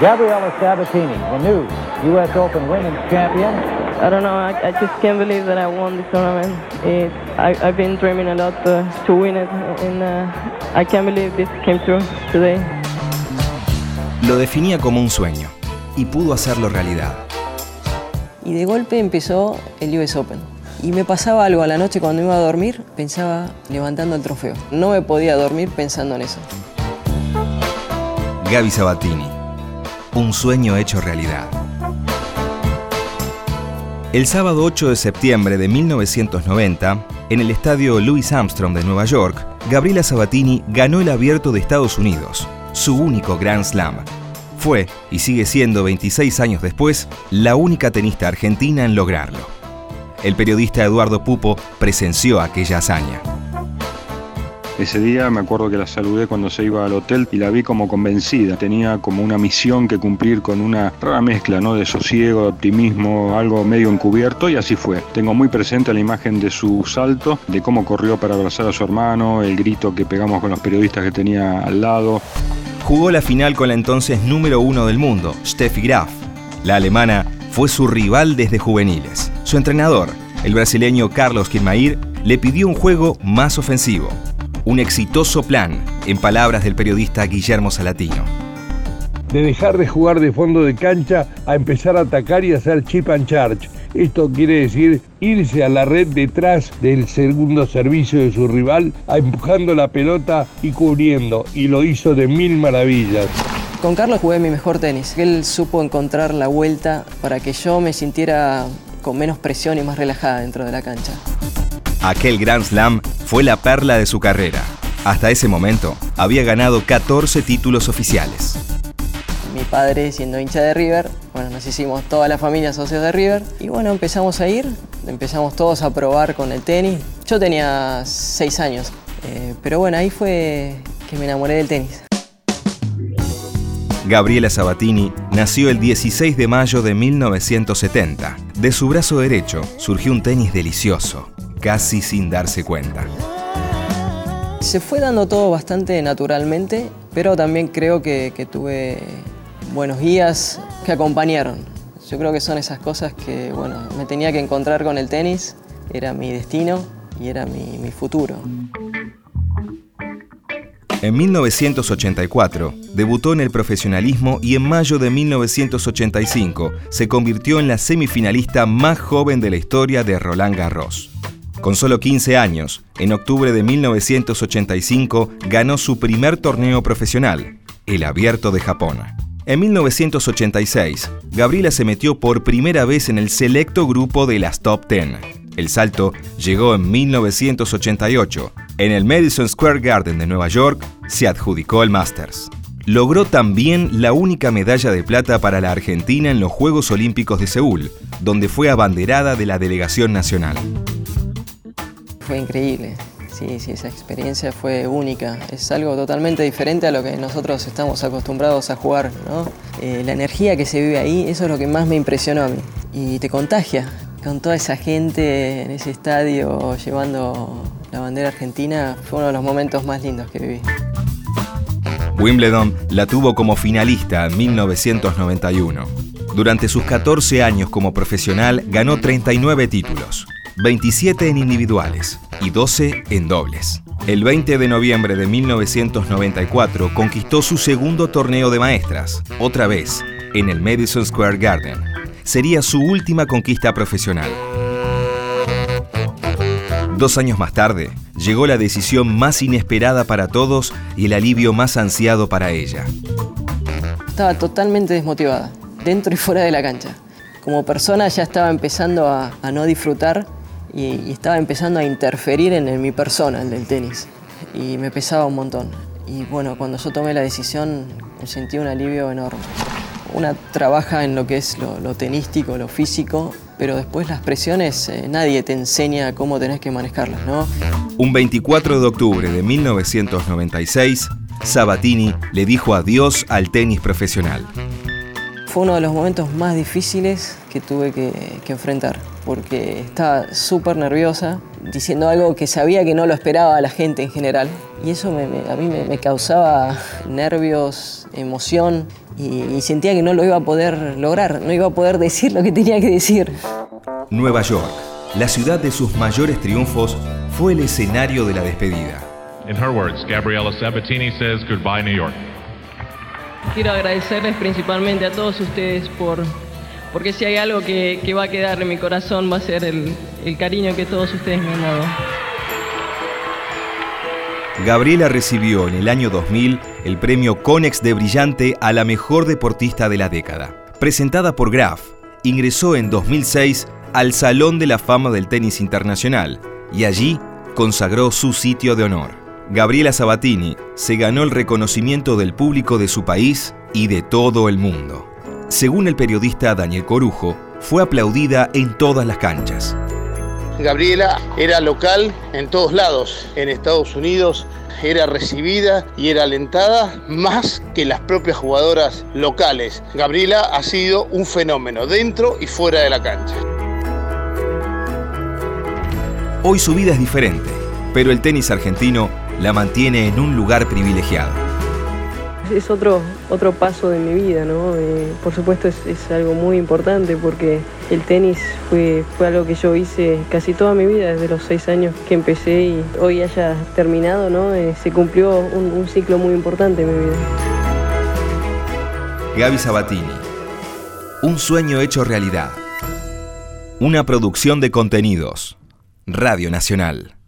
Gabriela Sabatini, the new U.S. Open Women's Champion. I don't know. I, I just can't believe that I won this tournament. It, I, I've been dreaming a lot to, to win it, and uh, I can't believe this came true today. Lo definía como un sueño y pudo hacerlo realidad. Y de golpe empezó el US Open. Y me pasaba algo a la noche cuando iba a dormir, pensaba levantando el trofeo. No me podía dormir pensando en eso. Gaby Sabatini, un sueño hecho realidad. El sábado 8 de septiembre de 1990, en el estadio Louis Armstrong de Nueva York, Gabriela Sabatini ganó el Abierto de Estados Unidos, su único Grand Slam. Fue, y sigue siendo 26 años después, la única tenista argentina en lograrlo. El periodista Eduardo Pupo presenció aquella hazaña. Ese día me acuerdo que la saludé cuando se iba al hotel y la vi como convencida. Tenía como una misión que cumplir con una rara mezcla ¿no? de sosiego, de optimismo, algo medio encubierto y así fue. Tengo muy presente la imagen de su salto, de cómo corrió para abrazar a su hermano, el grito que pegamos con los periodistas que tenía al lado. Jugó la final con la entonces número uno del mundo, Steffi Graf. La alemana fue su rival desde juveniles. Su entrenador, el brasileño Carlos Kirmair, le pidió un juego más ofensivo un exitoso plan, en palabras del periodista Guillermo Salatino. De dejar de jugar de fondo de cancha a empezar a atacar y hacer chip and charge. Esto quiere decir irse a la red detrás del segundo servicio de su rival, empujando la pelota y cubriendo, y lo hizo de mil maravillas. Con Carlos jugué mi mejor tenis. Él supo encontrar la vuelta para que yo me sintiera con menos presión y más relajada dentro de la cancha. Aquel Grand Slam fue la perla de su carrera. Hasta ese momento había ganado 14 títulos oficiales. Mi padre siendo hincha de River, bueno, nos hicimos toda la familia socios de River y bueno, empezamos a ir, empezamos todos a probar con el tenis. Yo tenía 6 años, eh, pero bueno, ahí fue que me enamoré del tenis. Gabriela Sabatini nació el 16 de mayo de 1970. De su brazo derecho surgió un tenis delicioso, casi sin darse cuenta. Se fue dando todo bastante naturalmente, pero también creo que, tuve buenos guías que acompañaron. Yo creo que son esas cosas que, bueno, me tenía que encontrar con el tenis, era mi destino y era mi, mi futuro. En 1984 debutó en el profesionalismo y en mayo de 1985 se convirtió en la semifinalista más joven de la historia de Roland Garros. Con solo 15 años, en octubre de 1985 ganó su primer torneo profesional, el Abierto de Japón. En 1986, Gabriela se metió por primera vez en el selecto grupo de las Top Ten. El salto llegó en 1988. En el Madison Square Garden de Nueva York se adjudicó el Masters. Logró también la única medalla de plata para la Argentina en los Juegos Olímpicos de Seúl, donde fue abanderada de la delegación nacional fue increíble. Sí, sí, esa experiencia fue única. Es algo totalmente diferente a lo que nosotros estamos acostumbrados a jugar. ¿no? Eh, la energía que se vive ahí, eso es lo que más me impresionó a mí. Y te contagia con toda esa gente en ese estadio llevando la bandera argentina. Fue uno de los momentos más lindos que viví. Wimbledon la tuvo como finalista en 1991. Durante sus 14 años como profesional ganó 39 títulos. 27 en individuales y 12 en dobles. El 20 de noviembre de 1994 conquistó su segundo torneo de maestras, otra vez, en el Madison Square Garden. Sería su última conquista profesional. Dos años más tarde, llegó la decisión más inesperada para todos y el alivio más ansiado para ella. Estaba totalmente desmotivada, dentro y fuera de la cancha. Como persona ya estaba empezando a, a no disfrutar y, estaba empezando a interferir en, mi persona, el del tenis. Y me pesaba un montón. Y bueno, cuando yo tomé la decisión sentí un alivio enorme. Una trabaja en lo que es lo, tenístico, lo físico, pero después las presiones eh, nadie te enseña cómo tenés que manejarlas, ¿no? Un 24 de octubre de 1996, Sabatini le dijo adiós al tenis profesional. Fue uno de los momentos más difíciles que tuve que, enfrentar, porque estaba súper nerviosa diciendo algo que sabía que no lo esperaba la gente en general. Y eso a mí me, causaba nervios, emoción y, sentía que no lo iba a poder lograr, no iba a poder decir lo que tenía que decir. Nueva York, la ciudad de sus mayores triunfos, fue el escenario de la despedida. In her words, Gabriela Sabatini says goodbye New York. Quiero agradecerles principalmente a todos ustedes por porque si hay algo que, va a quedar en mi corazón va a ser el, el cariño que todos ustedes me han dado. Gabriela recibió en el año 2000 el premio Conex de Brillante a la mejor deportista de la década. Presentada por Graf, ingresó en 2006 al Salón de la Fama del Tenis Internacional y allí consagró su sitio de honor. Gabriela Sabatini se ganó el reconocimiento del público de su país y de todo el mundo. Según el periodista Daniel Corujo, fue aplaudida en todas las canchas. Gabriela era local en todos lados, en Estados Unidos era recibida y era alentada más que las propias jugadoras locales. Gabriela ha sido un fenómeno dentro y fuera de la cancha. Hoy su vida es diferente, pero el tenis argentino la mantiene en un lugar privilegiado es otro, otro paso de mi vida, ¿no? Eh, por supuesto es, algo muy importante porque el tenis fue, fue algo que yo hice casi toda mi vida, desde los seis años que empecé y hoy haya terminado, ¿no? Eh, se cumplió un, un ciclo muy importante en mi vida. Gaby Sabatini, un sueño hecho realidad. Una producción de contenidos. Radio Nacional.